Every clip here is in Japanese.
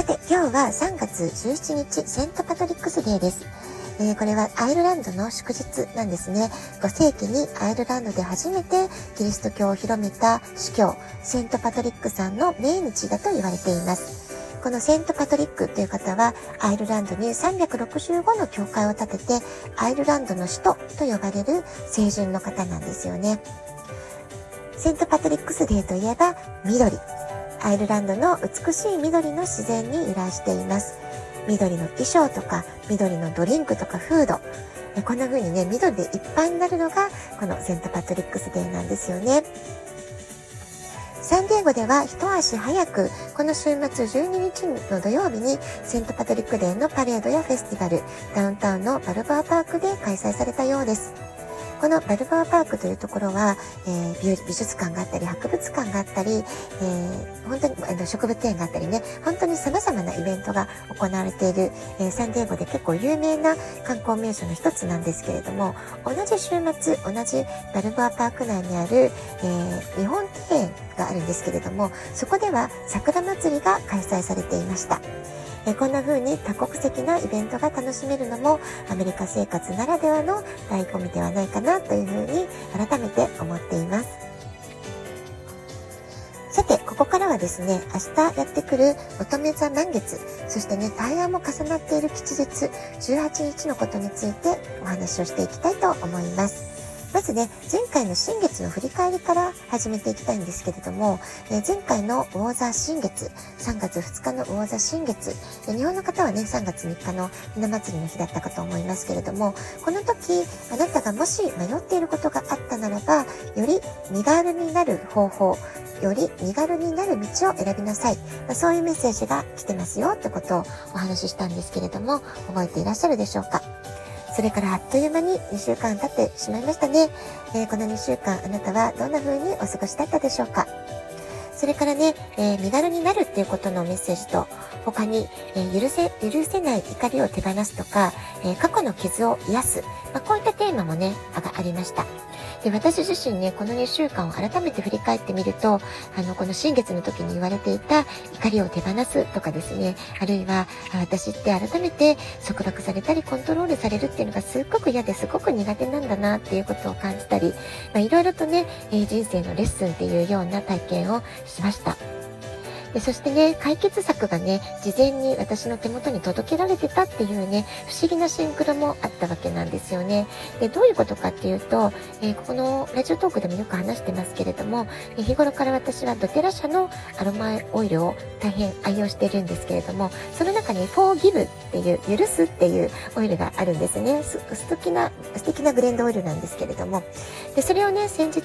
さて、今日は3月17日、セントパトリックスデーです。えー、これはアイルランドの祝日なんですね。5世紀にアイルランドで初めてキリスト教を広めた司教、セントパトリックさんの命日だと言われています。このセントパトリックという方は、アイルランドに365の教会を建てて、アイルランドの使徒と呼ばれる聖人の方なんですよね。セントパトリックスデーといえば、緑。アイルランドの美しい緑の自然に由来しています。緑の衣装とか、緑のドリンクとかフード。こんな風にね、緑でいっぱいになるのが、このセントパトリックスデーなんですよね。サンディエゴでは一足早く、この週末12日の土曜日にセントパトリックデーのパレードやフェスティバル、ダウンタウンのバルボアパークで開催されたようです。このバルバーパークというところは、えー、美術館があったり、博物館があったり、えー、本当にあの植物園があったりね、本当に様々なイベントが行われている、えー、サンディエゴで結構有名な観光名所の一つなんですけれども、同じ週末、同じバルバーパーク内にある、え日本庭園があるんですけれども、そこでは桜祭りが開催されていました。えこんな風に多国籍なイベントが楽しめるのもアメリカ生活ならではの醍醐味ではないかなという風に改めて思っています。さて、ここからはですね、明日やってくる乙女座満月、そしてね、大安も重なっている吉日、18日のことについてお話をしていきたいと思います。まずね、前回の新月の振り返りから始めていきたいんですけれども、えー、前回の魚座新月、3月2日の魚座新月、え、日本の方はね、3月3日のひな祭りの日だったかと思いますけれども、この時、あなたがもし迷っていることがあったならば、より身軽になる方法、より身軽になる道を選びなさい。まあ、そういうメッセージが来てますよってことをお話ししたんですけれども、覚えていらっしゃるでしょうか？それからあっという間に2週間経ってしまいましたね。えー、この2週間あなたはどんな風にお過ごしだったでしょうか？それからね、えー、身軽になるっていうことのメッセージと、他に、えー、許せ、許せない怒りを手放すとか、えー、過去の傷を癒す、まあ、こういったテーマもね、ありました。で、私自身ね、この2週間を改めて振り返ってみると、あの、この新月の時に言われていた怒りを手放すとかですね、あるいは、私って改めて束縛されたりコントロールされるっていうのがすっごく嫌ですごく苦手なんだなっていうことを感じたり、まあ、いろいろとね、えー、人生のレッスンっていうような体験をしました。でそしてね、解決策がね、事前に私の手元に届けられてたっていうね、不思議なシンクロもあったわけなんですよね。で、どういうことかっていうと、えー、ここのラジオトークでもよく話してますけれども、日頃から私はドテラ社のアロマオイルを大変愛用しているんですけれども、その中に Forgive っていう、許すっていうオイルがあるんですね。素敵な、素敵なブレンドオイルなんですけれども。で、それをね、先日、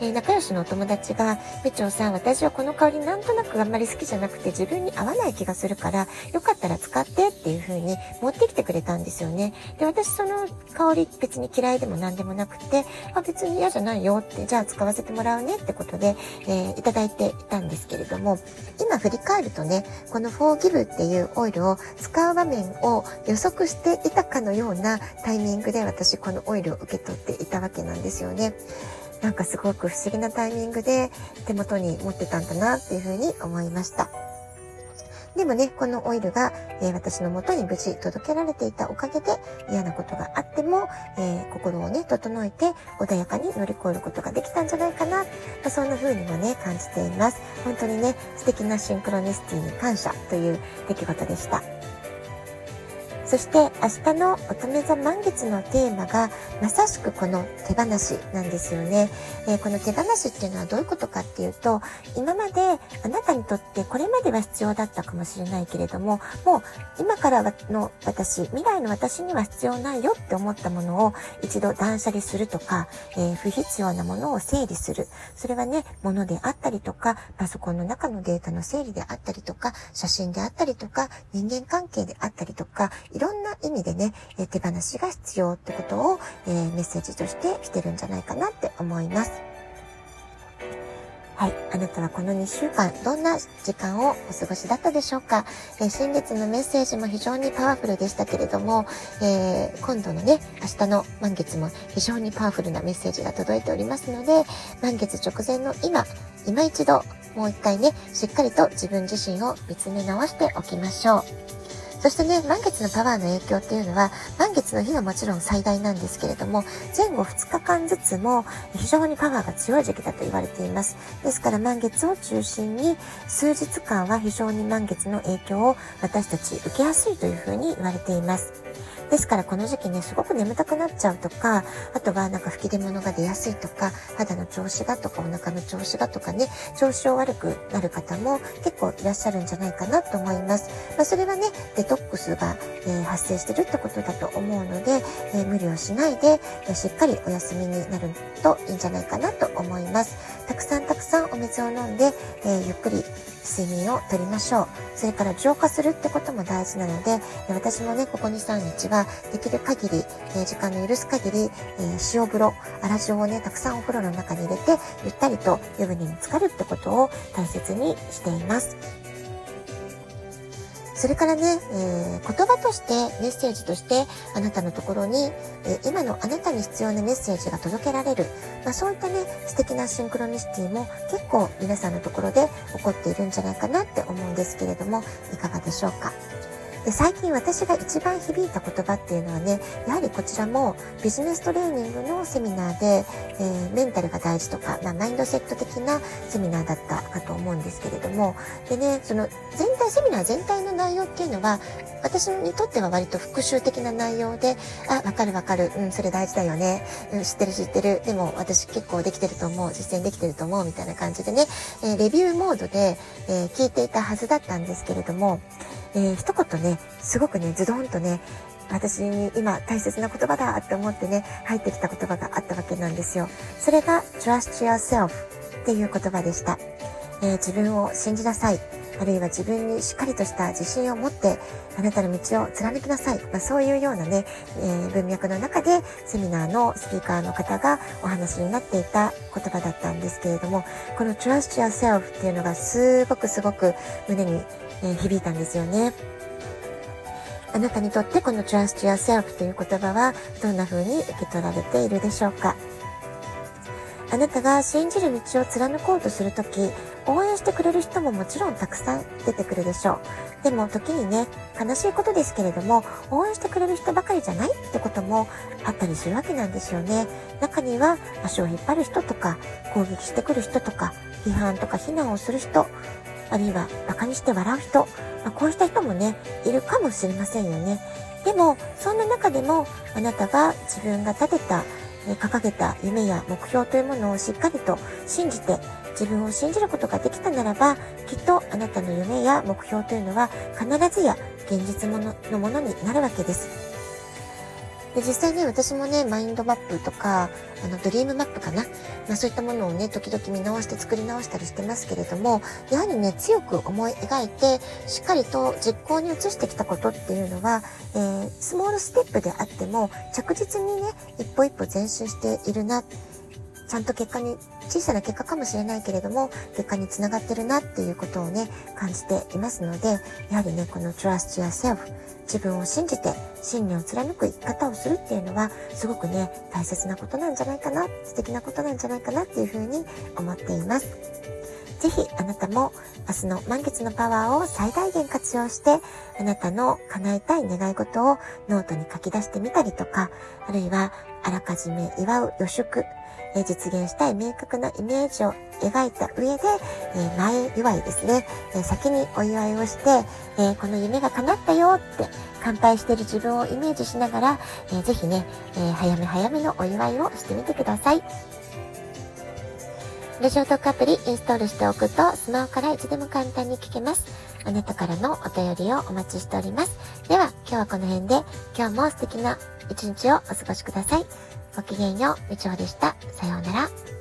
えー、仲良しのお友達が、部長さん、私はこの香りなんとなくまり好きじゃなくて自分に合わない気がするから、よかったら使ってっていう風に持ってきてくれたんですよね。で、私その香り別に嫌いでも何でもなくて、あ、別に嫌じゃないよって、じゃあ使わせてもらうねってことで、えー、いただいていたんですけれども、今振り返るとね、この Forgive っていうオイルを使う場面を予測していたかのようなタイミングで私このオイルを受け取っていたわけなんですよね。なんかすごく不思議なタイミングで手元に持ってたんだなっていうふうに思いました。でもね、このオイルが、えー、私の元に無事届けられていたおかげで嫌なことがあっても、えー、心をね、整えて穏やかに乗り越えることができたんじゃないかな。まあ、そんな風にもね、感じています。本当にね、素敵なシンクロニシティに感謝という出来事でした。そして明日の乙女座満月のテーマがまさしくこの手放しなんですよね。えー、この手放しっていうのはどういうことかっていうと、今まであなたにとってこれまでは必要だったかもしれないけれども、もう今からの私、未来の私には必要ないよって思ったものを一度断捨離するとか、えー、不必要なものを整理する。それはね、物であったりとか、パソコンの中のデータの整理であったりとか、写真であったりとか、人間関係であったりとか、いろんな意味でね、え手放しが必要ってことを、えメッセージとして来てるんじゃないかなって思います。はい。あなたはこの2週間、どんな時間をお過ごしだったでしょうか、えー、新月のメッセージも非常にパワフルでしたけれども、えー、今度のね、明日の満月も非常にパワフルなメッセージが届いておりますので、満月直前の今、今一度、もう一回ね、しっかりと自分自身を見つめ直しておきましょう。そしてね、満月のパワーの影響っていうのは、満月の日がもちろん最大なんですけれども、前後2日間ずつも非常にパワーが強い時期だと言われています。ですから満月を中心に、数日間は非常に満月の影響を私たち受けやすいというふうに言われています。ですからこの時期ね、すごく眠たくなっちゃうとか、あとはなんか吹き出物が出やすいとか、肌の調子がとか、お腹の調子がとかね、調子を悪くなる方も結構いらっしゃるんじゃないかなと思います。まあ、それはね、デトックスが、え、発生してるってことだと思うので、え、無理をしないで、え、しっかりお休みになるといいんじゃないかなと思います。たくさんたくさんお水を飲んで、えゆっくり睡眠をとりましょう。それから浄化するってことも大事なので、私もね、ここ2、3日はできる限り、え時間の許す限り、え塩風呂、粗塩をね、たくさんお風呂の中に入れて、ゆったりと湯船に浸かるってことを大切にしています。それからね、えー、言葉としてメッセージとしてあなたのところに、えー、今のあなたに必要なメッセージが届けられる、まあ、そういったね素敵なシンクロニシティも結構皆さんのところで起こっているんじゃないかなって思うんですけれどもいかがでしょうか？で最近私が一番響いた言葉っていうのはねやはりこちらもビジネストレーニングのセミナーで、えー、メンタルが大事とか、まあ、マインドセット的なセミナーだったかと思うんですけれどもでねその全体セミナー全体の内容っていうのは私にとっては割と復習的な内容であわかるわかるうんそれ大事だよね、うん、知ってる知ってるでも私結構できてると思う実践できてると思うみたいな感じでね、えー、レビューモードで、えー、聞いていたはずだったんですけれどもえー、一言ね、すごくね、ズドンとね、私に今大切な言葉だって思ってね、入ってきた言葉があったわけなんですよ。それが trust yourself っていう言葉でした。えー、自分を信じなさい。あるいは自分にしっかりとした自信を持ってあなたの道を貫きなさい。まあ、そういうようなね、えー、文脈の中でセミナーのスピーカーの方がお話になっていた言葉だったんですけれども、この trust yourself っていうのがすごくすごく胸にえ、響いたんですよね。あなたにとってこの trust yourself という言葉はどんな風に受け取られているでしょうか？あなたが信じる道を貫こうとするとき、応援してくれる人ももちろんたくさん出てくるでしょう。でも時にね、悲しいことですけれども、応援してくれる人ばかりじゃないってこともあったりするわけなんですよね。中には足を引っ張る人とか、攻撃してくる人とか、批判とか非難をする人、あるいは馬鹿にして笑う人、まあ、こうした人もね、いるかもしれませんよね。でも、そんな中でも、あなたが自分が立てた、掲げた夢や目標というものをしっかりと信じて、自分を信じることができたならば、きっとあなたの夢や目標というのは必ずや現実もののものになるわけです。で、実際ね、私もね、マインドマップとか、あの、ドリームマップかな？まあそういったものをね、時々見直して作り直したりしてますけれども、やはりね、強く思い描いて、しっかりと実行に移してきたことっていうのは、えー、スモールステップであっても、着実にね、一歩一歩前進しているな。ちゃんと結果に、小さな結果かもしれないけれども、結果につながってるなっていうことをね、感じていますので、やはりね、この trust yourself、自分を信じて信念を貫く生き方をするっていうのは、すごくね、大切なことなんじゃないかな、素敵なことなんじゃないかなっていうふうに思っています。ぜひあなたも明日の満月のパワーを最大限活用して、あなたの叶えたい願い事をノートに書き出してみたりとか、あるいはあらかじめ祝う予祝、え実現したい明確なイメージを描いた上で、え前祝いですね、え先にお祝いをして、えこの夢が叶ったよって乾杯してる自分をイメージしながら、えー、ぜひね、え早め早めのお祝いをしてみてください。ラジオトークアプリインストールしておくとスマホからいつでも簡単に聞けます。あなたからのお便りをお待ちしております。では今日はこの辺で今日も素敵な一日をお過ごしください。ごきげんよう、みちおでした。さようなら。